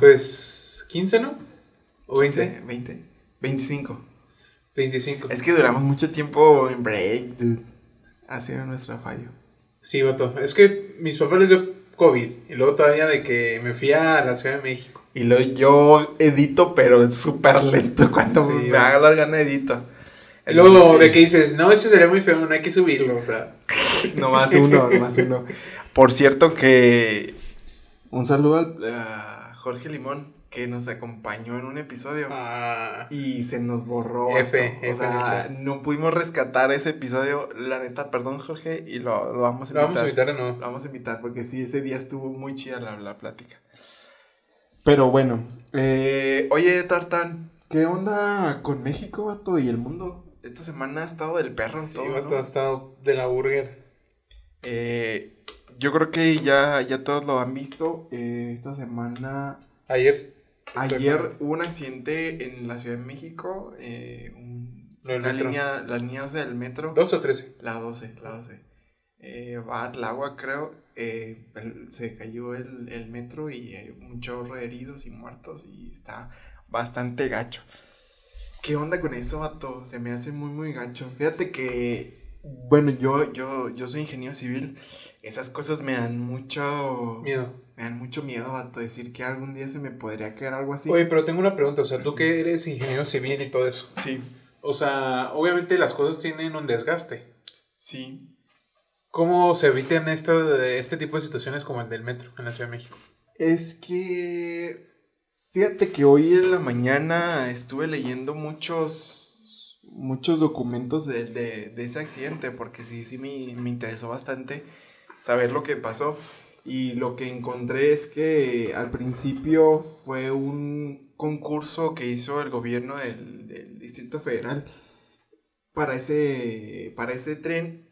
Pues 15, ¿no? ¿O 20? 15, 20, 25. 25. Es que duramos mucho tiempo en break, dude. Ha sido nuestro fallo. Sí, vato. Es que mis papás les dio COVID. Y luego todavía de que me fui a la Ciudad de México. Y luego yo edito, pero es súper lento. Cuando Sí, me haga las ganas edito. Luego Entonces, de sí. que dices, no, ese sería muy feo, no hay que subirlo. O sea, No más uno, no más uno. Por cierto que un saludo al- a Jorge Limón que nos acompañó en un episodio ah, y se nos borró. F, o sea, no pudimos rescatar ese episodio. La neta, perdón Jorge y lo, lo vamos a lo vamos a invitar. invitar o Lo no. vamos a invitar porque sí, ese día estuvo muy chida la, la plática. Pero bueno, eh, oye Tartan, ¿qué onda con México, vato, y el mundo? Esta semana ha estado del perro en Sí, todo, vato, ¿no? ha estado de la burger. Eh, yo creo que ya, ya todos lo han visto. eh, esta semana, Ayer. ayer hubo un accidente en la Ciudad de México. eh, un- una metro. línea, la línea 12 del metro. ¿Dos o trece? La 12, la 12. Eh, va a Tláhuac, creo. eh, el- se cayó el, el metro y hay un chorro de heridos y muertos y está bastante gacho. ¿Qué onda con eso, vato? Se me hace muy, muy gacho. Fíjate que, bueno, yo, yo, yo soy ingeniero civil. Esas cosas me dan mucho... Miedo. Me dan mucho miedo, vato, decir que algún día se me podría caer algo así. Oye, pero tengo una pregunta. O sea, tú que eres ingeniero civil y todo eso. Sí, O sea, obviamente las cosas tienen un desgaste. sí. ¿Cómo se evitan esta- este tipo de situaciones como el del metro en la Ciudad de México? Es que fíjate que hoy en la mañana estuve leyendo muchos muchos documentos de, de- de ese accidente porque sí, sí me, me interesó bastante saber lo que pasó y lo que encontré es que al principio fue un concurso que hizo el gobierno del, del Distrito Federal para ese, para ese tren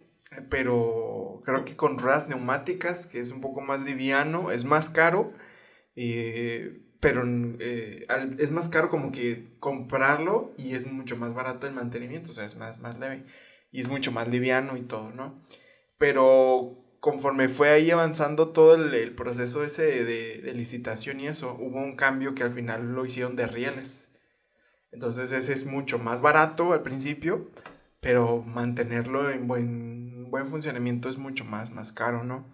pero creo que con ruedas neumáticas, que es un poco más liviano, es más caro, eh, pero eh, es más caro como que comprarlo y es mucho más barato el mantenimiento, o sea, es más, más leve y es mucho más liviano y todo, ¿no? Pero conforme fue ahí avanzando todo el, proceso ese de licitación y eso, hubo un cambio que al final lo hicieron de rieles. Entonces ese es mucho más barato al principio, pero mantenerlo en buen, buen funcionamiento es mucho más, más caro, ¿no?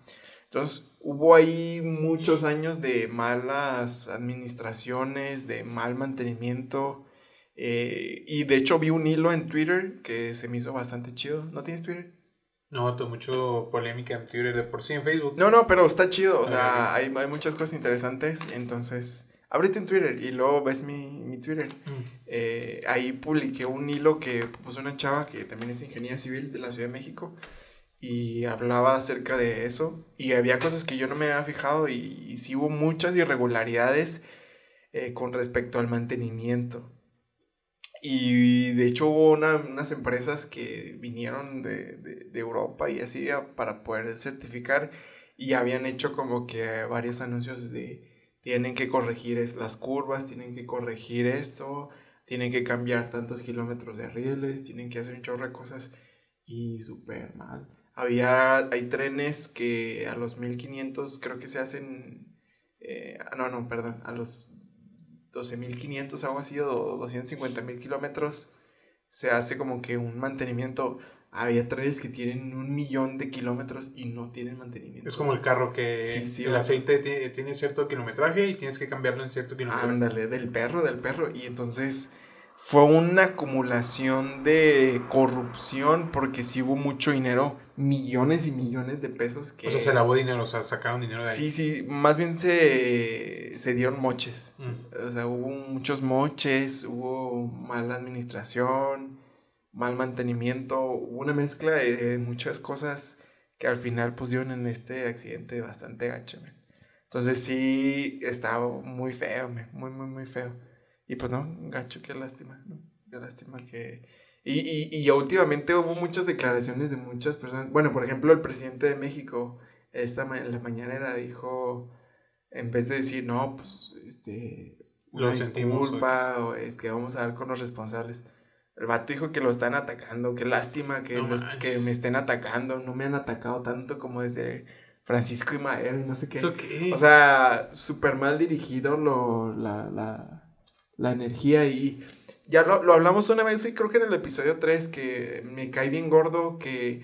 Entonces hubo ahí muchos años de malas administraciones, de mal mantenimiento. eh, y de hecho vi un hilo en Twitter que se me hizo bastante chido. ¿No tienes Twitter? No, tuvo mucho polémica en Twitter de por sí en Facebook. No, no, pero está chido. O sea, hay, hay muchas cosas interesantes. Entonces, ábrete en Twitter y luego ves mi, mi Twitter. Mm. Eh, ahí publiqué un hilo que puso una chava que también es ingeniera civil de la Ciudad de México y hablaba acerca de eso y había cosas que yo no me había fijado y, y sí hubo muchas irregularidades eh, con respecto al mantenimiento. Y de hecho hubo una- unas empresas que vinieron de, de- Europa y así para poder certificar y habían hecho como que varios anuncios de tienen que corregir las curvas, tienen que corregir esto, tienen que cambiar tantos kilómetros de rieles, tienen que hacer un chorro de cosas y súper mal. Había, hay trenes que a los 1500 creo que se hacen, eh, no, no, perdón, a los 12.500, algo así, o 250.000 kilómetros, se hace como que un mantenimiento. Había trenes que tienen un millón de kilómetros y no tienen mantenimiento. Es como el carro que Sí, sí, el aceite tiene, tiene cierto kilometraje y tienes que cambiarlo en cierto kilometraje. Ándale, del perro, del perro. Y entonces fue una acumulación de corrupción porque sí hubo mucho dinero, millones y millones de pesos que... O sea, se lavó dinero, o sea, sacaron dinero de ahí. Sí, sí, más bien se, se dieron moches. Mm. O sea, hubo muchos moches, hubo mala administración, mal mantenimiento, hubo una mezcla de, de muchas cosas que al final pusieron en este accidente bastante gacho, man. Entonces sí, estaba muy feo, man, muy, muy, muy feo. Y pues no, gacho, qué lástima, ¿no? Qué lástima que... Y, y, y últimamente hubo muchas declaraciones de muchas personas. Bueno, por ejemplo, el presidente de México, esta ma- en la mañanera dijo, en vez de decir, no, pues, este, Lo una sentimos, disculpa, o es que vamos a dar con los responsables. El vato dijo que lo están atacando, qué lástima que, No los- que me estén atacando, no me han atacado tanto como desde Francisco y Madero y no sé qué. ¿Eso qué? O sea, súper mal dirigido lo, la, la, la energía y ya lo, lo hablamos una vez y creo que en el episodio 3 que me cae bien gordo que,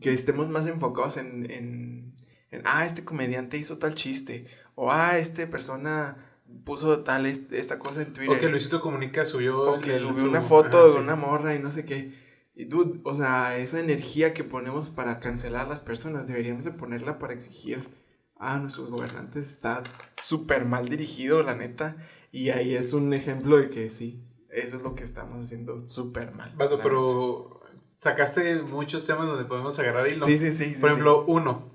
que estemos más enfocados en, en, en, ah, este comediante hizo tal chiste o ah, esta persona puso tal est- esta cosa en Twitter. o que Luisito Comunica subió. O que subió su- una foto ajá, de sí. una morra y no sé qué. Y dude, o sea, esa energía que ponemos para cancelar a las personas, deberíamos de ponerla para exigir a nuestros gobernantes. Está súper mal dirigido, la neta. Y ahí es un ejemplo de que sí, eso es lo que estamos haciendo súper mal. Vato, pero sacaste muchos temas donde podemos agarrar hilo. Sí, sí, sí. Por sí. ejemplo, uno.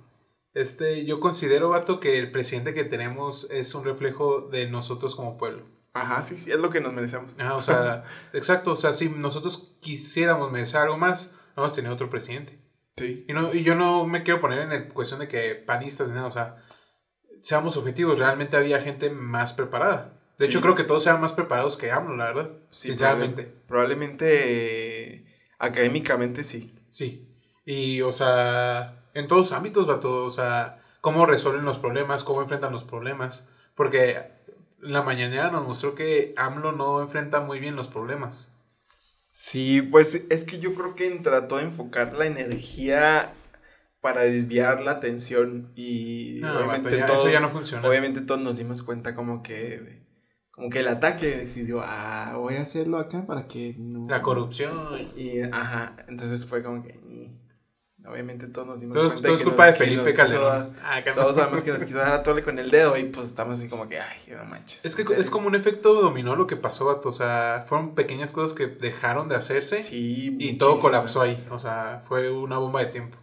Este, yo considero, vato, que el presidente que tenemos es un reflejo de nosotros como pueblo. Ajá, sí, sí, es lo que nos merecemos. Ah, o sea, exacto. O sea, si nosotros quisiéramos merecer algo más, vamos a tener otro presidente. Sí. Y, no, y yo no me quiero poner en el cuestión de que panistas ni nada, o sea, seamos objetivos, realmente había gente más preparada. De Sí. hecho, creo que todos eran más preparados que AMLO, la verdad. Sí, sinceramente. probable- Probablemente eh, académicamente sí. Sí. Y, o sea, en todos ámbitos, vato, o sea, cómo resuelven los problemas, cómo enfrentan los problemas. Porque la mañanera nos mostró que AMLO no enfrenta muy bien los problemas. Sí, pues es que yo creo que trató de enfocar la energía para desviar la atención y No, obviamente vato, ya- todos, eso ya no funciona. obviamente todos nos dimos cuenta como que como que el ataque decidió, ah, voy a hacerlo acá para que no La corrupción. y ajá, entonces fue como que y, obviamente todos nos dimos Todo, cuenta todo es que culpa nos- de Felipe Calderón. Ah, todos sabemos que nos quiso dar a tole con el dedo y pues estamos así como que ay, no manches. Es que es como un efecto dominó lo que pasó, vato. O sea, fueron pequeñas cosas que dejaron de hacerse sí, y todo colapsó ahí. O sea, fue una bomba de tiempo.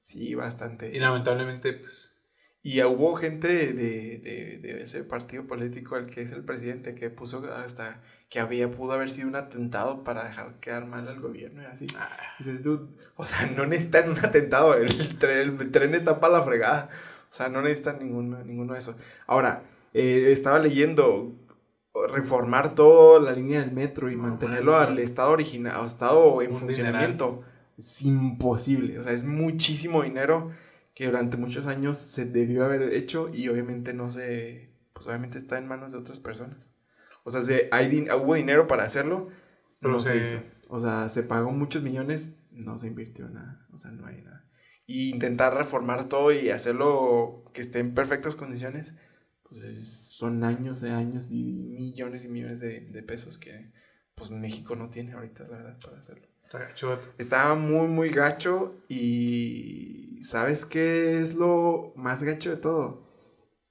Sí, bastante. Y lamentablemente, pues. Y hubo gente de, de, de- de ese partido político, el que es el presidente, que puso hasta que había, pudo haber sido un atentado para dejar quedar mal al gobierno y así. ah, Dices, dude, o sea, no necesitan un atentado, el tren, el tren está para la fregada. O sea, no necesitan ninguno, ninguno de eso. Ahora, eh, estaba leyendo reformar toda la línea del metro y No mantenerlo al estado original, al estado en Un funcionamiento. Es imposible. O sea, es muchísimo dinero que durante muchos años se debió haber hecho y obviamente no se. Pues obviamente está en manos de otras personas. O sea, se, hay, din- hubo dinero para hacerlo, Pero no se hizo. O sea, se pagó muchos millones, no se invirtió nada. O sea, no hay nada. Y intentar reformar todo y hacerlo que esté en perfectas condiciones, pues es- son años de años y millones y millones de, de pesos que pues México no tiene ahorita, la verdad, para hacerlo. Está gacho, vato. Estaba muy, muy gacho y ¿sabes qué es lo más gacho de todo?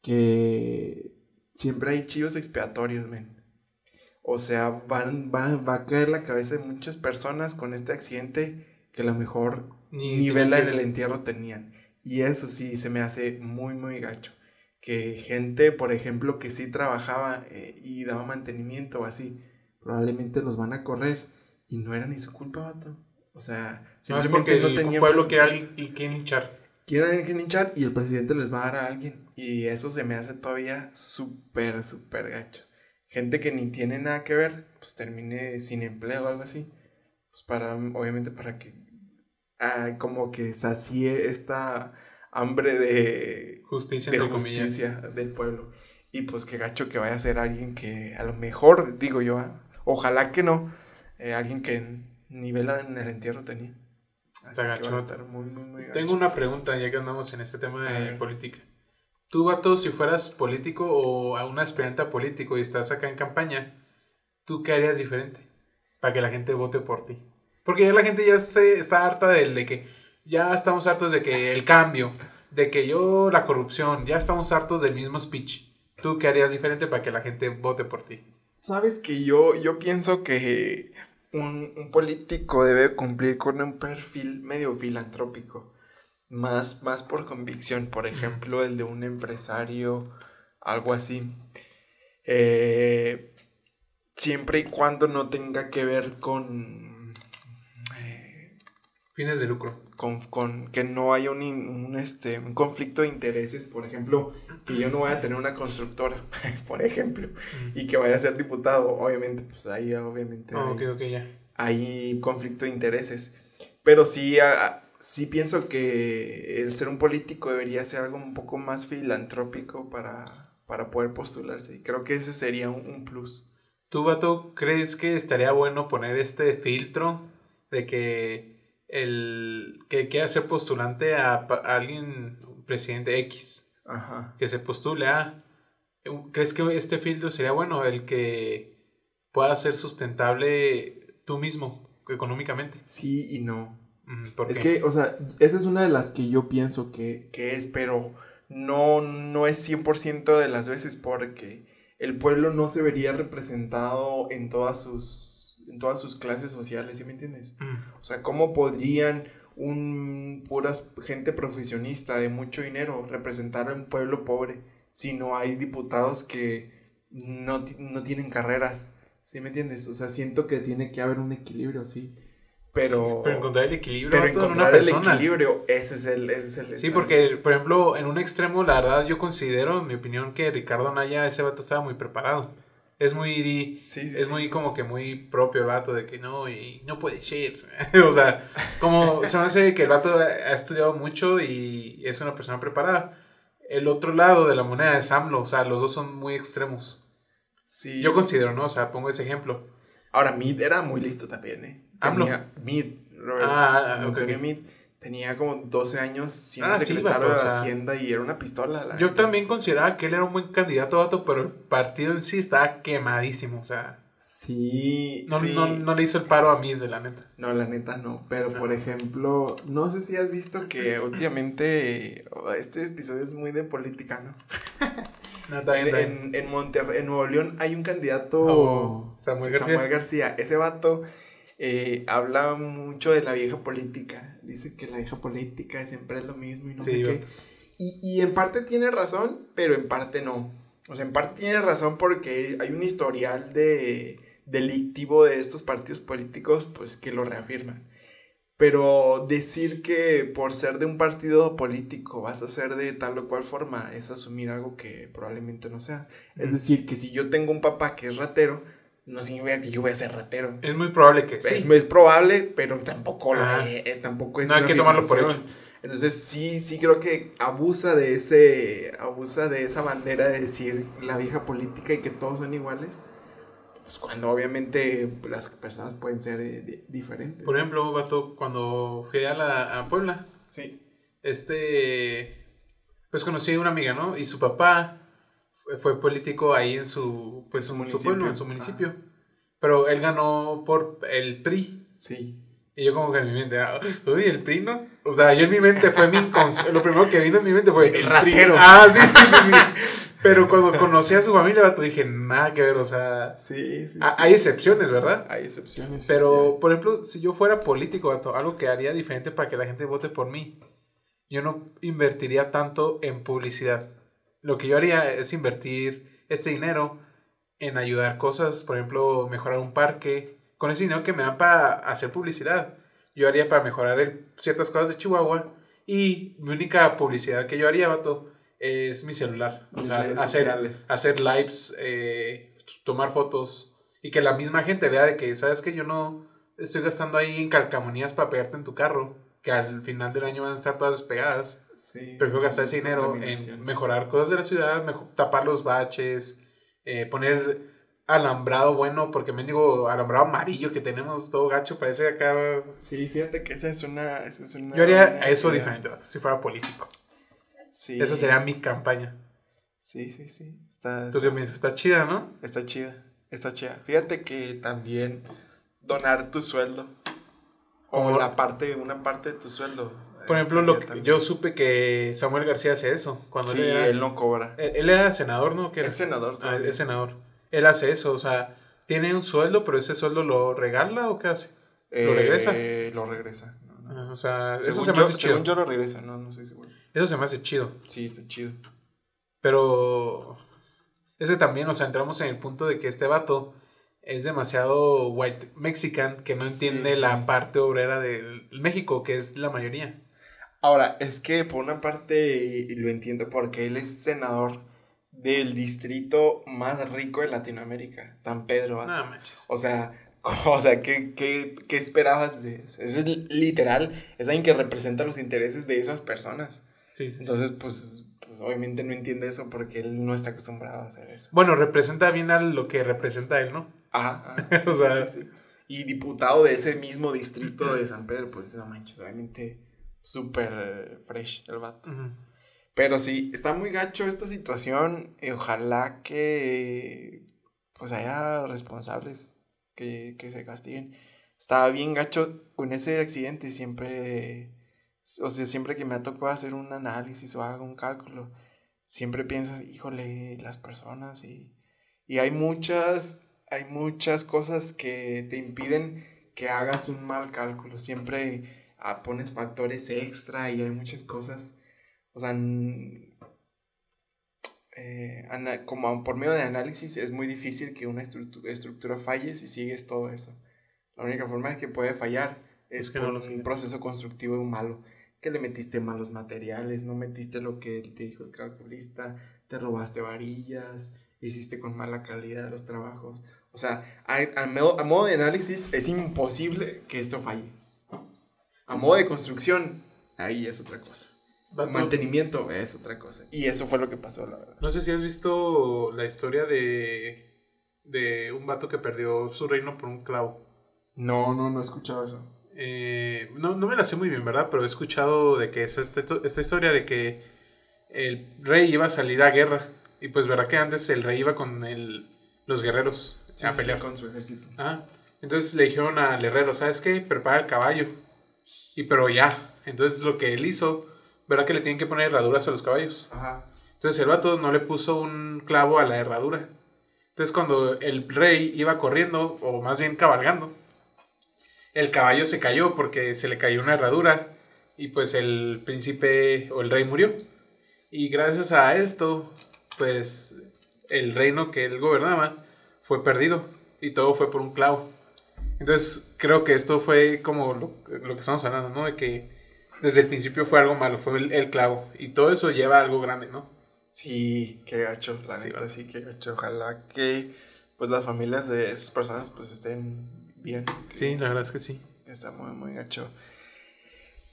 Que siempre hay chivos expiatorios, men. O sea, van, van- va a caer la cabeza de muchas personas con este accidente que a lo mejor Ni ni vela en el entierro tenían. Y eso sí, se me hace muy, muy gacho. Que gente, por ejemplo, que sí trabajaba eh, y daba mantenimiento o así, probablemente los van a correr y no era ni su culpa, vato. O sea, No, es simplemente porque no el tenían pueblo quiere alguien quiere hinchar. Quieren alguien hinchar y el presidente les va a dar a alguien. Y eso se me hace todavía súper, súper gacho. Gente que ni tiene nada que ver, pues termine sin empleo o algo así. Pues para, obviamente para que, ah, como que sacie esta hambre de, Justicia, de comillas. justicia del pueblo. Y pues qué gacho que vaya a ser alguien que a lo mejor, digo yo, ah, ojalá que no, eh, alguien que ni vela en el entierro tenía. Así que va a estar muy, muy, muy gacho. Tengo una pregunta ya que andamos en este tema de política. Tú, vato, si fueras político o a un aspirante a político y estás acá en campaña, ¿tú qué harías diferente para que la gente vote por ti? Porque ya la gente ya se está harta del de que ya estamos hartos de que el cambio, de que yo la corrupción, ya estamos hartos del mismo speech. ¿Tú qué harías diferente para que la gente vote por ti? Sabes que yo, yo pienso que un, un político debe cumplir con un perfil medio filantrópico, más, más por convicción, por ejemplo, el de un empresario, algo así. Eh, siempre y cuando no tenga que ver con, eh, Fines de lucro. Con, con que no haya un, un, este, un conflicto de intereses, por ejemplo, que yo no voy a tener una constructora, por ejemplo, y que vaya a ser diputado, obviamente, pues ahí obviamente Ah, hay, ok, ok, ya. hay conflicto de intereses. Pero sí, sí pienso que el ser un político debería ser algo un poco más filantrópico para, para poder postularse. Y creo que ese sería un, plus. ¿Tú, Vato, crees que estaría bueno poner este filtro de que el que quiera ser postulante a, alguien, presidente X, que se postule a... ¿Crees que este filtro sería bueno, el que pueda ser sustentable tú mismo, económicamente? Sí y no. es que, o sea, esa es una de las que yo pienso que, que es, pero no, no es 100% de las veces porque el pueblo no se vería representado en todas sus, en todas sus clases sociales, ¿sí me entiendes? O sea, ¿cómo podrían un puras gente profesionista de mucho dinero representar a un pueblo pobre si no hay diputados que no, no tienen carreras? ¿Sí me entiendes? O sea, siento que tiene que haber un equilibrio, sí. Pero, pero encontrar el equilibrio pero encontrar el equilibrio ese es el, ese es el sí porque por ejemplo en un extremo la verdad yo considero en mi opinión que Ricardo Anaya ese vato estaba muy preparado es muy es muy como que muy propio el vato de que no y no puede ser o sea como se me hace que el vato ha estudiado mucho y es una persona preparada. El otro lado de la moneda es AMLO o sea los dos son muy extremos. Sí. Yo considero no o sea pongo ese ejemplo. Ahora Mid era muy listo también eh Tenía Mid, ah, Antonio Mid. Tenía como 12 años siendo ah, secretario de Hacienda y era una pistola. yo también consideraba que él era un buen candidato, dato, pero el partido en sí estaba quemadísimo, o sea. Sí no, No, le hizo el paro a Mid, de la neta. No, la neta no. Pero por ejemplo, no sé si has visto que últimamente este episodio es muy de política, ¿no? en, en, Monterrey, en Nuevo León hay un candidato oh, Samuel García. Samuel García. Ese vato eh, habla mucho de la vieja política. Dice que la vieja política siempre es lo mismo y no sé qué. Y, y, en parte tiene razón, pero en parte no. O sea, en parte tiene razón porque hay un historial de delictivo de estos partidos políticos, pues que lo reafirman. Pero decir que por ser de un partido político vas a ser de tal o cual forma es asumir algo que probablemente no sea. Es decir, que si yo tengo un papá que es ratero, no significa que yo voy a ser ratero. Es muy probable que sí. Es, probable, pero tampoco, eh, tampoco es no hay que tomarlo por hecho. Entonces sí, sí creo que abusa de ese, abusa de esa bandera de decir la vieja política y que todos son iguales. Pues cuando obviamente las personas pueden ser eh, diferentes. Por ejemplo, Bato, cuando fui a, la, a Puebla, sí. este, pues conocí a una amiga, ¿no? Y su papá fue político ahí en su, pues, su, municipio. pueblo, en su municipio. Pero él ganó por el PRI. Sí. Y yo como que en mi mente, ah, uy, el PRI, ¿no? O sea, yo en mi mente fue mi lo primero que vino en mi mente fue el, ratero. Ah, sí, sí, sí, sí. Pero cuando conocí a su familia, dije, nada que ver, o sea. Sí, sí. Hay excepciones, ¿verdad? Hay excepciones. Pero, por ejemplo, si yo fuera político, algo que haría diferente para que la gente vote por mí, yo no invertiría tanto en publicidad. Lo que yo haría es invertir ese dinero en ayudar cosas, por ejemplo, mejorar un parque. Con ese dinero que me dan para hacer publicidad, yo haría para mejorar ciertas cosas de Chihuahua. Y mi única publicidad que yo haría, vato, es mi celular. O sea, hacer, hacer lives, eh, tomar fotos y que la misma gente vea de que, ¿sabes que Yo no estoy gastando ahí en calcamonías para pegarte en tu carro que al final del año van a estar todas despegadas. Sí. Prefiero gastar ese dinero en mejorar cosas de la ciudad, tapar los baches, eh, poner alambrado bueno, porque me digo alambrado amarillo que tenemos todo gacho, parece acá. Sí, fíjate que esa es una. Yo haría eso diferente, si fuera político. Sí. Esa sería mi campaña. Sí, sí, sí. Está, ¿Tú qué piensas? Está chida, ¿no? Está chida. Está chida. Fíjate que también donar tu sueldo o la parte, una parte de tu sueldo. Por ejemplo, lo que, yo supe que Samuel García hace eso. Cuando sí, él, no cobra. Él, era senador, ¿no? es senador. Ah, es senador. Él hace eso, o sea, tiene un sueldo, pero ese sueldo lo regala o qué hace? ¿Lo eh, regresa? Lo regresa. O sea, eso se me hace chido. Según yo lo regresa, no, no estoy seguro. Eso se me hace chido. Sí, está chido. Pero ese también, o sea, entramos en el punto de que este vato es demasiado white mexican que no entiende la parte obrera de México, que es la mayoría. Ahora, es que por una parte lo entiendo porque él es senador del distrito más rico de Latinoamérica, San Pedro. No, o sea, O sea, ¿qué, qué, qué esperabas de eso? Es literal, es alguien que representa los intereses de esas personas. Sí, sí, Entonces, pues, pues obviamente no entiende eso porque él no está acostumbrado a hacer eso. Bueno, representa bien a lo que representa él, ¿no? Ajá. Eso, sí, Y diputado de ese mismo distrito de San Pedro, pues no manches, obviamente súper fresh el vato. Pero sí, está muy gacho esta situación. Y ojalá que pues haya responsables que, se castiguen. Estaba bien gacho con ese accidente siempre, o sea, siempre que me ha tocado hacer un análisis o hago un cálculo, siempre piensas, híjole, las personas y, y hay muchas, hay muchas cosas que te impiden que hagas un mal cálculo. Siempre ah, pones factores extra y hay muchas cosas, o sea, eh, como por medio de análisis es muy difícil que una estructura, falle si sigues todo eso. La única forma de que puede fallar es con un proceso constructivo malo. Que le metiste malos materiales, no metiste lo que te dijo el calculista, te robaste varillas, hiciste con mala calidad los trabajos. O sea, a, modo de análisis es imposible que esto falle. A modo de construcción, ahí es otra cosa. Mantenimiento es otra cosa. Y eso fue lo que pasó, la verdad. No sé si has visto la historia de, de un vato que perdió su reino por un clavo. No, no, no he escuchado eso. Eh, no, no me la sé muy bien, ¿verdad? Pero he escuchado de que es este, esta historia de que el rey iba a salir a guerra. Y pues, ¿verdad que antes el rey iba con el, los guerreros a pelear? con su ejército. Entonces le dijeron al herrero, ¿sabes qué? Prepara el caballo. Y pero ya. Entonces lo que él hizo ¿verdad que le tienen que poner herraduras a los caballos? Ajá. Entonces el vato no le puso un clavo a la herradura. Entonces cuando el rey iba corriendo, o más bien cabalgando, el caballo se cayó porque se le cayó una herradura y pues el príncipe o el rey murió. Y gracias a esto, pues el reino que él gobernaba fue perdido y todo fue por un clavo. Entonces creo que esto fue como lo, lo que estamos hablando, ¿no? De que desde el principio fue algo malo, fue el, clavo. Y todo eso lleva a algo grande, ¿no? Sí, qué gacho, la sí, neta, sí, qué gacho. Ojalá que pues las familias de esas personas pues estén bien. Sí, la verdad es que sí. Está muy, muy gacho.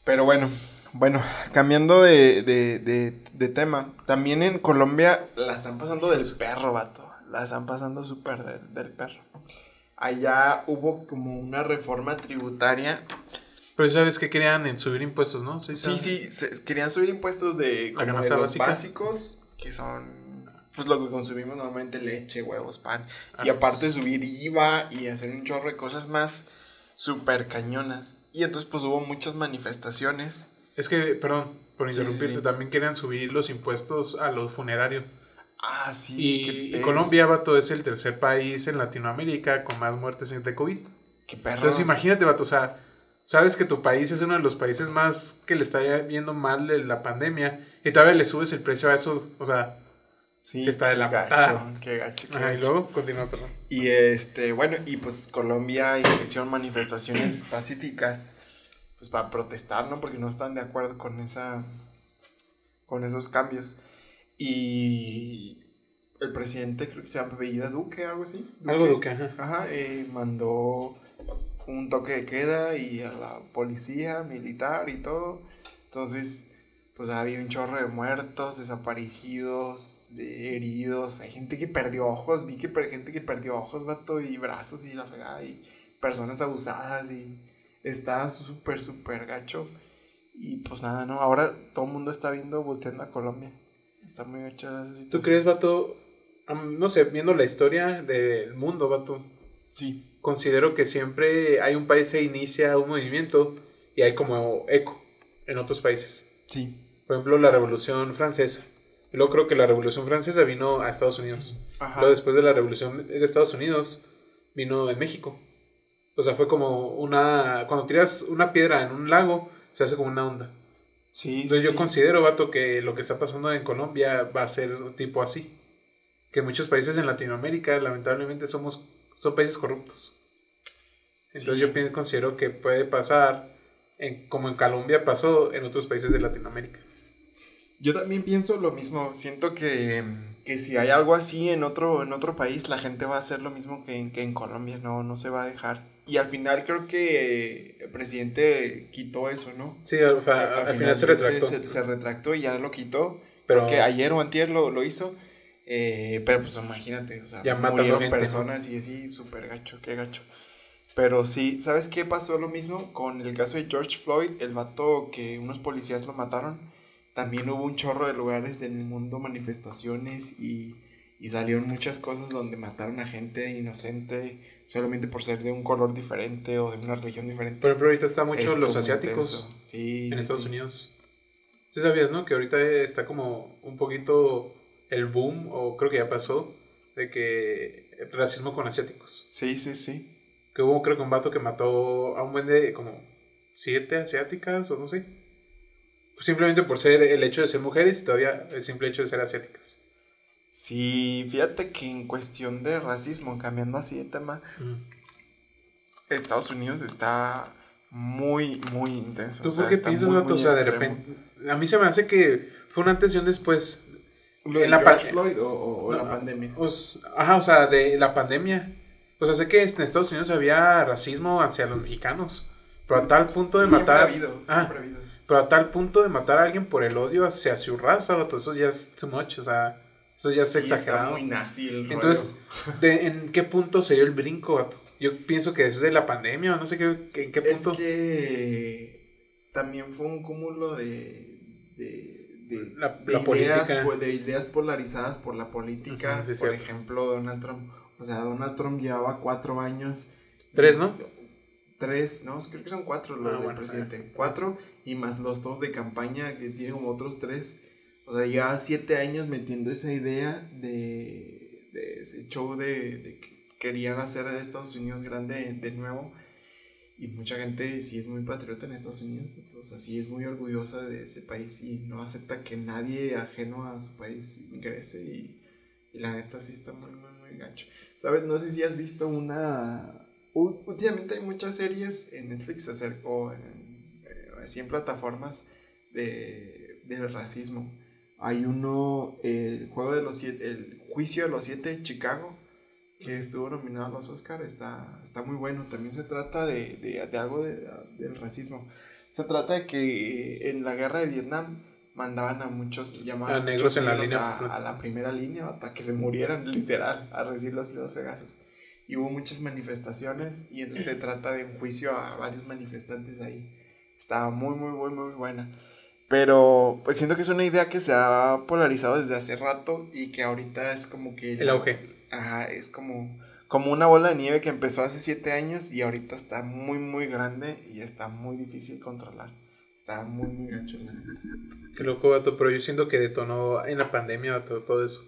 Pero bueno, bueno, cambiando de, de, de, de tema, también en Colombia la están pasando del perro, vato. La están pasando súper del, del perro. Allá hubo como una reforma tributaria pero sabes que querían en subir impuestos, ¿no? Sí, sí, querían subir impuestos de, como de los básicos, que son pues lo que consumimos normalmente, leche, huevos, pan. y aparte pues. subir IVA y hacer un chorro de cosas más súper cañonas. Y entonces pues hubo muchas manifestaciones. Es que, perdón, por interrumpirte, también querían subir los impuestos a los funerarios. Ah, sí. Y, y Colombia, vato, es el tercer país en Latinoamérica con más muertes de COVID. Qué perro. Entonces imagínate, vato, o sea sabes que tu país es uno de los países más que le está viendo mal la pandemia y todavía le subes el precio a eso, o sea, sí, está de la gacho, Qué gacho, qué Ajá, y luego continúa, perdón. Y este, bueno, y pues Colombia hicieron manifestaciones pacíficas pues para protestar, ¿no? Porque no están de acuerdo con esa con esos cambios. Y el presidente, creo que se llama Bellida Duque, algo así. Algo Duque, ajá. Ajá, eh, mandó un toque de queda y a la policía militar y todo. Entonces, pues había un chorro de muertos, desaparecidos, de heridos. Hay gente que perdió ojos, vi que hay gente que perdió ojos, vato, y brazos y la fregada, y personas abusadas, y está súper, súper gacho. Y pues nada, ¿no? Ahora todo el mundo está viendo, volteando a Colombia. Está muy situación. ¿Tú crees, vato? no sé, viendo la historia del mundo, vato. Sí considero que siempre hay un país se inicia un movimiento y hay como eco en otros países. Sí. Por ejemplo, la Revolución Francesa. Luego creo que la Revolución Francesa vino a Estados Unidos. Luego después de la Revolución de Estados Unidos vino en México. O sea, fue como una... Cuando tiras una piedra en un lago, se hace como una onda. Sí. Entonces yo considero, vato, que lo que está pasando en Colombia va a ser tipo así. Que muchos países en Latinoamérica, lamentablemente, somos son países corruptos. Entonces yo considero que puede pasar, en, como en Colombia pasó, en otros países de Latinoamérica. Yo también pienso lo mismo. Siento que, que si hay algo así en otro, en otro país, la gente va a hacer lo mismo que en, que en Colombia, no, no se va a dejar. Y al final creo que el presidente quitó eso, ¿no? Sí, al, fa- al final se retractó. Se, se retractó y ya lo quitó. Pero- Porque ayer o antier lo, lo hizo. eh, pero pues imagínate, o sea, Ya murieron gente. personas y así, súper gacho, qué gacho. Pero sí, ¿sabes qué pasó lo mismo con el caso de George Floyd? El vato que unos policías lo mataron. También hubo un chorro de lugares del mundo, manifestaciones y, y salieron muchas cosas donde mataron a gente inocente solamente por ser de un color diferente o de una religión diferente. Por ejemplo, ahorita está mucho Estuvo los asiáticos. Sí, en Estados sí. Unidos. ¿Sí sabías, no? Que ahorita está como un poquito el boom, o creo que ya pasó, de que racismo con asiáticos. Sí, sí, sí. Que hubo, creo que un vato que mató a un buen de como siete asiáticas, o no sé. Simplemente por ser el hecho de ser mujeres y todavía el simple hecho de ser asiáticas. Sí, fíjate que en cuestión de racismo, cambiando así de tema, Estados Unidos está muy, muy intenso. ¿Tú por qué piensas, muy, O sea, de repente. A mí se me hace que fue una antes y un después. ¿Lo en la Floyd o, la pandemia? Ajá, o sea, de la pandemia. O sea, sé que en Estados Unidos había racismo hacia los mexicanos. Pero a tal punto de Sí, siempre matar. ha habido, Ah, siempre ha habido. Pero a tal punto de matar a alguien por el odio hacia su raza, vato, eso ya es too much. O sea, eso ya es Sí, exagerado. Está muy nazi el rollo. Entonces, ¿de- ¿en qué punto se dio el brinco, vato? Yo pienso que es de la pandemia, o no sé qué, en qué Es punto. que también fue un cúmulo de, de, de, La- de la ideas, pues, de ideas polarizadas por la política. Es por cierto. ejemplo, Donald Trump. O sea, Donald Trump llevaba cuatro años. Tres, ¿no? Tres, no, creo que son cuatro los Ah, del bueno, presidente. eh. Cuatro y más los dos de campaña que tienen como otros tres. O sea, ya siete años metiendo esa idea de, de ese show de, de que querían hacer a Estados Unidos grande de nuevo. Y mucha gente sí es muy patriota en Estados Unidos. O sea, sí es muy orgullosa de ese país y no acepta que nadie ajeno a su país ingrese. Y, y la neta sí está muy, muy, muy gacho. ¿Sabes? No sé si has visto una... Últimamente hay muchas series en Netflix acer- o en, eh, así en plataformas de, del racismo. Hay uno, el juego de los siete, el juicio de los siete de Chicago, que estuvo nominado a los Oscars, está, está muy bueno. También se trata de, de, de algo de- del racismo. Se trata de que en la guerra de Vietnam mandaban a muchos, llamaban A negros muchos en la línea a la primera línea hasta que se murieran, literal, a recibir los primeros fregazos. Y hubo muchas manifestaciones y entonces se trata de un juicio a varios manifestantes ahí. Estaba muy, muy, muy, muy buena. Pero pues siento que es una idea que se ha polarizado desde hace rato y que ahorita es como que... El auge. Ajá, es como, como una bola de nieve que empezó hace siete años y ahorita está muy, muy grande y está muy difícil controlar. Está muy, muy gacho, la neta. Qué loco, vato, pero yo siento que detonó en la pandemia, vato, todo eso.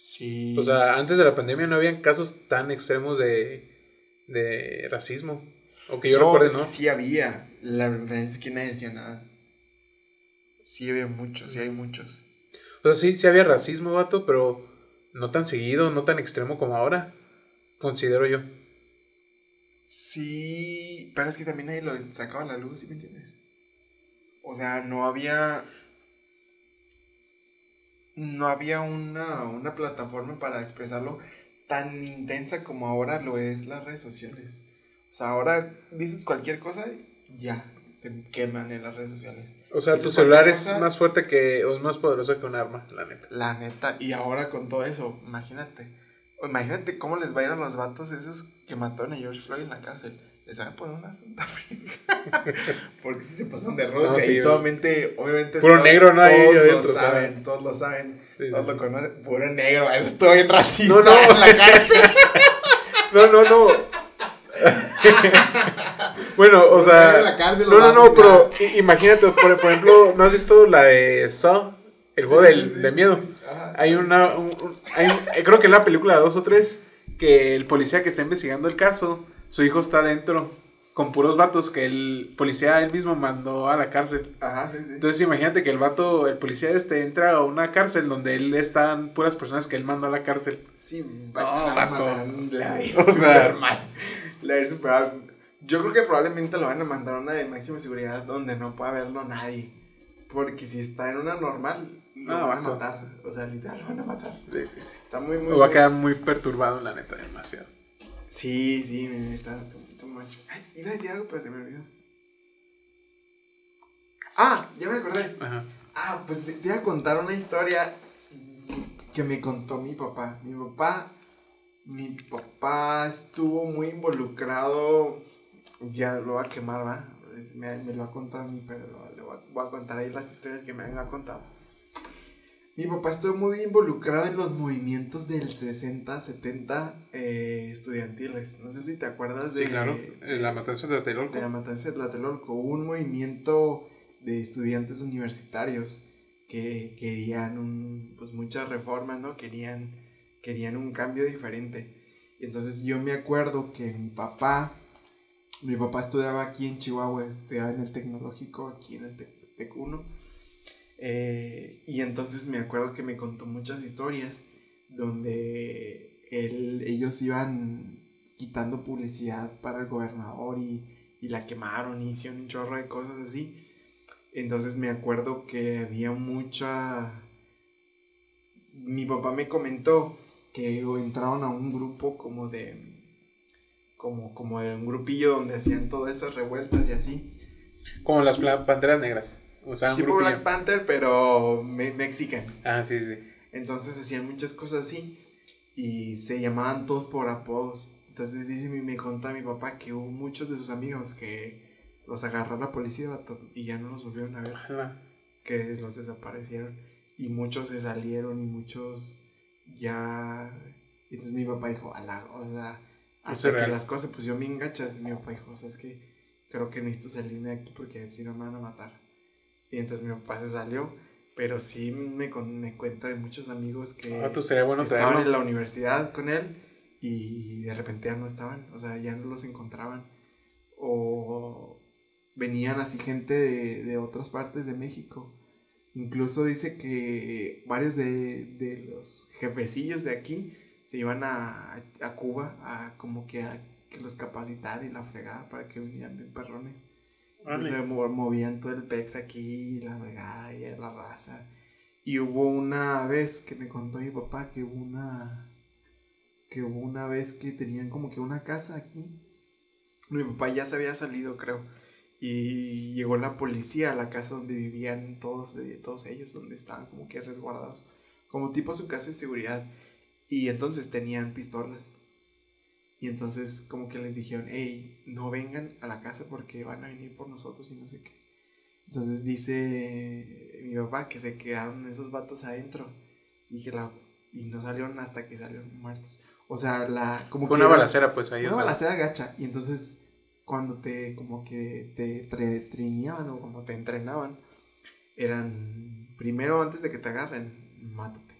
Sí. O sea, antes de la pandemia no habían casos tan extremos de, de racismo. O que yo no, recuerde, es ¿no? que sí había. La diferencia es que nadie decía nada. Sí había muchos, sí hay muchos. O sea, sí, sí había racismo, vato, pero no tan seguido, no tan extremo como ahora. Considero yo. Sí, pero es que también nadie lo sacaba a la luz, ¿sí me entiendes? O sea, no había. No había una, una plataforma para expresarlo tan intensa como ahora lo es las redes sociales. O sea, ahora dices cualquier cosa, ya, te queman en las redes sociales. O sea, Dices tu celular es cosa, más fuerte que, o es más poderoso que un arma, la neta. La neta, y ahora con todo eso, imagínate. O Imagínate cómo les va a ir a los vatos esos que mataron a George Floyd en la cárcel. Les van a poner una santa fringa. Porque si se pasan de rosca. No, sí, y obviamente, obviamente. Puro negro, ¿no? Todos lo adentro, saben, todos lo saben. Sí, todos sí. lo conocen. Puro negro, eso estoy bien racista No, no. en la cárcel. No, no, no. bueno, o Puro sea. negro en la cárcel, No, no, no, pero imagínate, por, por ejemplo, ¿no has visto la de Saw? El juego del- de miedo. Ajá. Hay una. un- un- hay creo que en la película dos o tres, que el policía que está investigando el caso, su hijo está dentro con puros vatos que el policía él mismo mandó a la cárcel. Ajá, sí, sí. Entonces imagínate que el vato, el policía este, entra a una cárcel donde él están puras personas que él mandó a la cárcel. Sí, No, va vato. La O sea- mal. La de super. Yo creo que probablemente lo van a mandar a una de máxima seguridad donde no pueda verlo nadie. Porque si está en una normal, lo Ah, van a vato. matar. O sea, literal, lo van a matar. Sí, sí, sí. Está muy, muy. Me va a quedar muy perturbado, la neta, demasiado. Sí, sí, me está too, too much. Ay, iba a decir algo, pero se me olvidó. Ah, ya me acordé. Ajá. Ah, pues te, te iba a contar una historia que me contó mi papá. Mi papá, mi papá estuvo muy involucrado. Ya lo va a quemar, ¿va? Me, me lo ha contado a mí, pero lo- le voy a, voy a contar ahí las historias que me han contado. Mi papá estuvo muy involucrado en los movimientos del 60, 70 eh, estudiantiles. No sé si te acuerdas de, Sí, claro. de- La matanza de Tlatelolco. de la matanza de Tlatelolco, hubo un movimiento de estudiantes universitarios que querían un, pues muchas reformas, ¿no? Querían, querían un cambio diferente. Entonces yo me acuerdo que mi papá, mi papá estudiaba aquí en Chihuahua, estudiaba en el tecnológico, aquí en el Tec, Tec 1. Eh, y entonces me acuerdo que me contó muchas historias donde él, ellos iban quitando publicidad para el gobernador y, y la quemaron y hicieron un chorro de cosas así. Entonces me acuerdo que había mucha... Mi papá me comentó que entraron a un grupo como de... Como, como de un grupillo donde hacían todas esas revueltas y así. Como las panteras negras. O sea, un tipo grupillo. Black Panther, pero me mexican. Ah, sí, sí. Entonces hacían muchas cosas así y se llamaban todos por apodos. Entonces dice me contaba mi papá que hubo muchos de sus amigos que los agarró la policía y ya no los volvieron a ver, Ajá. que los desaparecieron y muchos se salieron y muchos ya... Entonces mi papá dijo, ala, o sea, hasta que las cosas se pusieron bien gachas, y mi papá dijo, o sea, es que creo que necesito salirme de aquí porque si no me van a matar. Y entonces mi papá se salió, pero sí me, con- me cuenta de muchos amigos que Ah, sería bueno estaban traerlo. en la universidad con él y de repente ya no estaban, o sea, ya no los encontraban. O venían así gente de, de otras partes de México. Incluso dice que varios de, de los jefecillos de aquí se iban a, a Cuba a como que a que los capacitar y la fregada para que vinieran bien perrones. Entonces movían todo el pex aquí, la fregada y la raza. Y hubo una vez que me contó mi papá que hubo una. que hubo una vez que tenían como que una casa aquí. Mi papá ya se había salido, creo. Y llegó la policía a la casa donde vivían todos, eh, todos ellos, donde estaban como que resguardados. Como tipo su casa de seguridad. Y entonces tenían pistolas. Y entonces como que les dijeron, hey, no vengan a la casa porque van a venir por nosotros y no sé qué. Entonces dice mi papá que se quedaron esos vatos adentro y que la y no salieron hasta que salieron muertos. O sea, la como Fue que una era- balacera, pues ahí. una o sea. balacera gacha. Y entonces, cuando te, como que te tre- o como te entrenaban, eran, primero antes de que te agarren, mátate.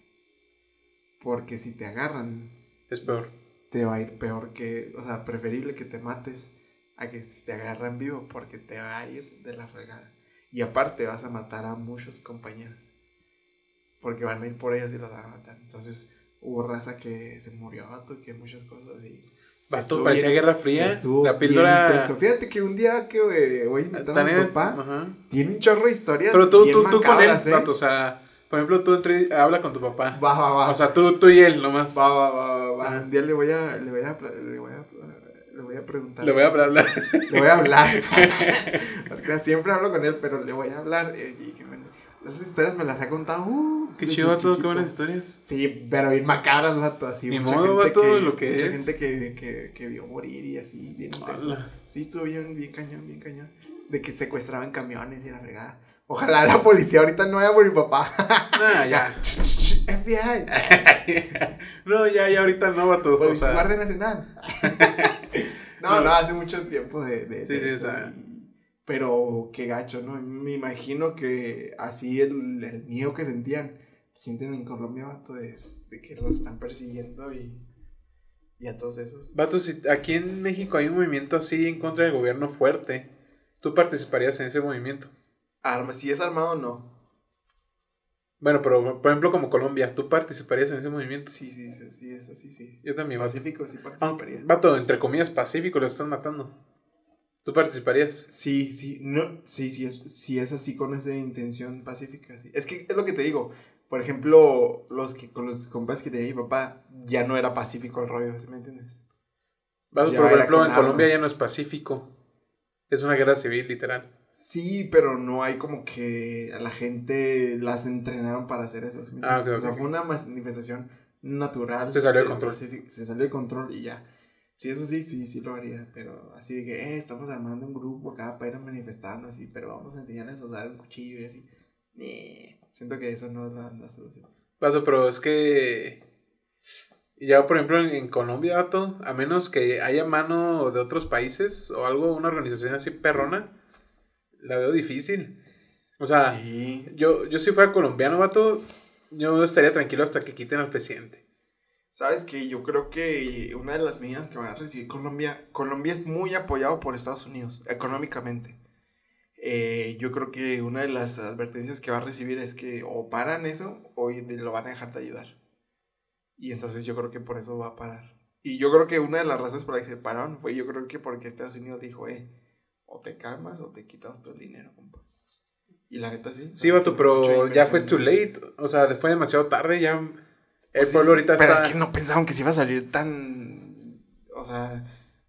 Porque si te agarran, Es peor. Te va a ir peor que, o sea, preferible que te mates a que te agarran vivo porque te va a ir de la fregada. Y aparte vas a matar a muchos compañeros. Porque van a ir por ellos y los van a matar. Entonces hubo raza que se murió, vato, que muchas cosas así. Estuvo parecía bien- Guerra Fría. Estuvo la píldora. Fíjate que un día que eh, voy a mi papá, tiene un chorro de historias Pero tú, bien tú, tú con él, ¿eh? vato, o sea, por ejemplo, tú entre, habla con tu papá. Va, va, va. O sea, tú, tú y él nomás. va, va, va, va, va. Ajá. Un día le voy a, le voy a, le voy a, le voy a preguntar. Le voy a hablar. Le voy a hablar. Siempre hablo con él, pero le voy a hablar. eh, y que me- esas historias me las ha contado. uh, Qué chido, vato, qué buenas historias. Sí, pero bien macabras, vato. Así, Ni mucha modo, gente vato, que, lo que mucha es. gente que, que, que vio morir y así, bien intenso. Sí, estuvo bien, bien cañón, bien cañón. De que secuestraban camiones y la fregada. Ojalá la policía ahorita no vaya por mi papá. Ah, ya. FBI. no, ya, ya ahorita no, vato. O Policía, Guardia Nacional. no, No. no, hace mucho tiempo de, de, Sí, de sí, o eso, sea. y- Pero qué gacho, ¿no? Me imagino que así el, el miedo que sentían, sienten en Colombia, vato, de, de que los están persiguiendo y, y a todos esos. Vato, si aquí en México hay un movimiento así en contra del gobierno fuerte, ¿tú participarías en ese movimiento? Arma, si es armado, no. Bueno, pero por ejemplo como Colombia, ¿tú participarías en ese movimiento? Sí, sí, sí, sí, es así, sí. Yo también, vato. Pacífico, sí Aunque, participaría. vato, entre comillas, pacífico, lo están matando. ¿Tú participarías? Sí, sí, no, sí, sí es, sí es así con esa intención pacífica, sí. Es que es lo que te digo. Por ejemplo, los que con los compas que tenía mi papá, ya no era pacífico el rollo, ¿sí ¿me entiendes? Ya por ejemplo, en Colombia armas. ya no es pacífico. Es una guerra civil, literal. Sí, pero no hay como que a la gente las entrenaron para hacer eso. ¿sí Ah, sí, o sea, ok. fue una manifestación natural. Se salió de control. Pacífico, Se salió de control y ya. Sí, eso sí, sí, sí lo haría. Pero así de que, eh, estamos armando un grupo acá para ir a manifestarnos, así, pero vamos a enseñarles a usar un cuchillo y así. Nee, siento que eso no es la, la solución. Vato, pero es que. Ya, por ejemplo, en, en Colombia, vato, a menos que haya mano de otros países o algo, una organización así perrona, la veo difícil. O sea, sí, yo, yo si fuera colombiano, vato, yo estaría tranquilo hasta que quiten al presidente. Sabes que yo creo que una de las medidas que van a recibir Colombia, Colombia es muy apoyado por Estados Unidos económicamente. Eh, yo creo que una de las advertencias que va a recibir es que o paran eso o lo van a dejar de ayudar. Y entonces yo creo que por eso va a parar. Y yo creo que una de las razones por las que pararon fue yo creo que porque Estados Unidos dijo, eh, o te calmas o te quitamos todo el dinero, compa. Y la neta sí. Sí, vato, pero ya fue too late. O sea, fue demasiado tarde. Ya el Pues pueblo sí, ahorita pero está. es que no pensaban que se iba a salir tan. O sea,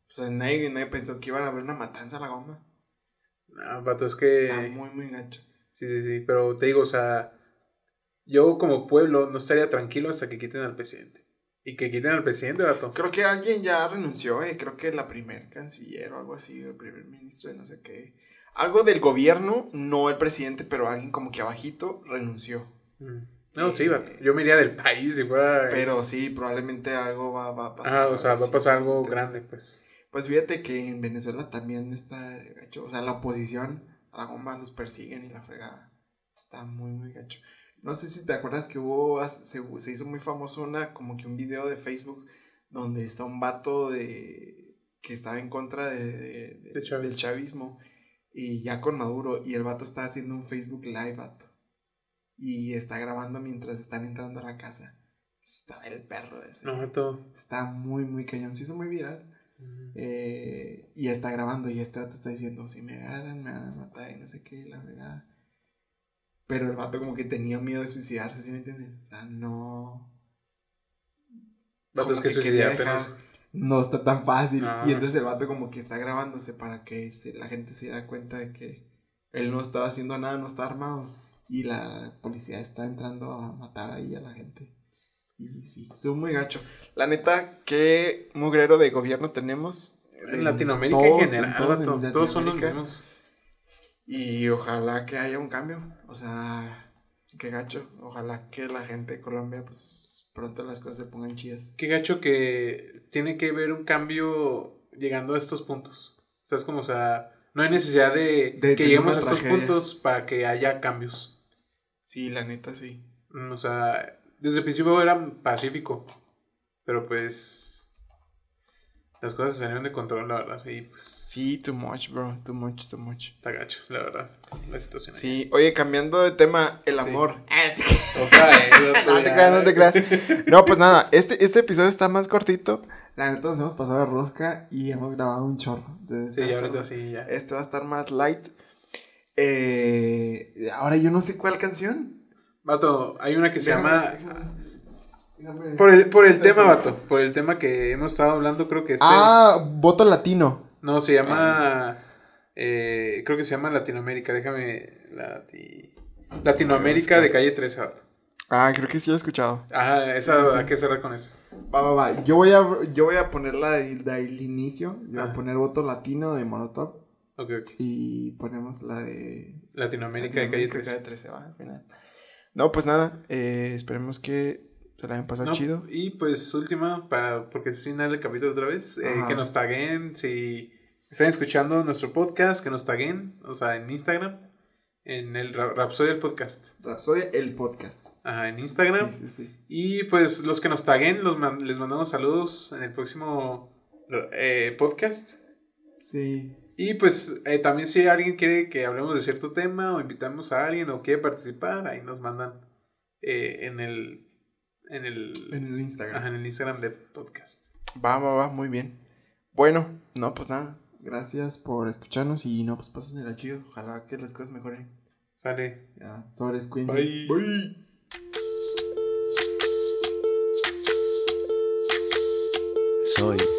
o sea nadie, nadie pensó que iban a haber una matanza a la goma. No, vato, es que. Está muy, muy gacho. Sí, sí, sí. Pero te digo, o sea, yo como pueblo no estaría tranquilo hasta que quiten al presidente. Y que quiten al presidente. Creo que alguien ya renunció, eh. Creo que la primer canciller o algo así, el primer ministro de no sé qué. Algo del gobierno, no el presidente, pero alguien como que abajito renunció. Mm. No, sí, Eh, vato. Yo me iría del país si fuera. Pero sí, probablemente algo va, va a pasar. Ajá, o sea, va a pasar algo grande, pues. Pues fíjate que en Venezuela también está gacho. O sea, la oposición a la goma los persiguen y la fregada. Está muy, muy gacho. No sé si te acuerdas que hubo, se, se hizo muy famoso una, como que un video de Facebook donde está un vato de que estaba en contra de, de- de- De chavismo. del chavismo y ya con Maduro y el vato está haciendo un Facebook Live, vato. Y está grabando mientras están entrando a la casa. Está del perro ese. No. Está muy, muy cañón. Se hizo muy viral. Eh, y está grabando y este vato está diciendo, si me agarran, me van a matar y no sé qué, la verdad. Pero el vato como que tenía miedo de suicidarse, ¿sí me entiendes? O sea, no... Vato, es que quería suicidarte no dejar- es- No está tan fácil. Ah. Y entonces el vato como que está grabándose para que se- la gente se da cuenta de que él no estaba haciendo nada, no está armado. Y la policía está entrando a matar ahí a la gente. Y sí, es muy gacho. La neta, qué mugrero de gobierno tenemos. En Latinoamérica en todos, general, todos en todos son los mismos. Y ojalá que haya un cambio. O sea, qué gacho. Ojalá que la gente de Colombia, pues pronto las cosas se pongan chidas. Qué gacho que tiene que haber un cambio llegando a estos puntos. O sea, es como, o sea, no hay necesidad de, De que lleguemos a estos tragedia. puntos para que haya cambios. Sí, la neta, sí. Mm, O sea, desde el principio era pacífico, pero pues las cosas se salieron de control, la verdad, y pues Sí, too much, bro. Too much, too much. está gacho, la verdad, la situación. ahí. Sí, oye, cambiando de tema, el Sí. amor. Otra vez, no te creas, no te creas. No, pues nada, este, este episodio está más cortito. La neta nos hemos pasado de rosca y hemos grabado un chorro. Entonces, Sí, estar ahorita sí, ya. Este va a estar más light. Eh, ahora yo no sé cuál canción. Vato, hay una que se llama... Por el, por el tema, vato, por el tema que hemos estado hablando, creo que este... Ah, voto latino. No, se llama. eh, creo que se llama Latinoamérica. Déjame. Lati- Latinoamérica de calle 13. vato. Ah, creo que sí lo he escuchado. Ajá, esa Sí, sí, sí. hay que cerrar con esa. Va, va, va. Yo voy a, yo voy a poner la del del inicio. Yo voy a poner voto latino de Molotov. Ok, ok. Y ponemos la de. Latinoamérica de calle Latinoamérica 13. 13, va, al final. No, pues nada. eh, esperemos que se la hayan pasado No, chido. Y pues última, para, porque es final del capítulo otra vez, eh, que nos taguen, si están escuchando nuestro podcast, que nos taguen, o sea, en Instagram, en el Ra- Rapsodia del podcast, Rapsodia, el podcast. Ajá, en Instagram. Sí, sí, sí. Y pues los que nos taguen, los man- les mandamos saludos en el próximo eh, podcast. Sí. Y pues eh, también si alguien quiere que hablemos de cierto tema o invitamos a alguien o quiere participar, ahí nos mandan en el en el, En el Instagram. ajá, en el Instagram de podcast. Va, va, va, muy bien. Bueno, no, pues nada. Gracias por escucharnos y no, pues la chido. Ojalá que las cosas mejoren. Sale. Ya, sobres, cuídense. Bye. Bye. Soy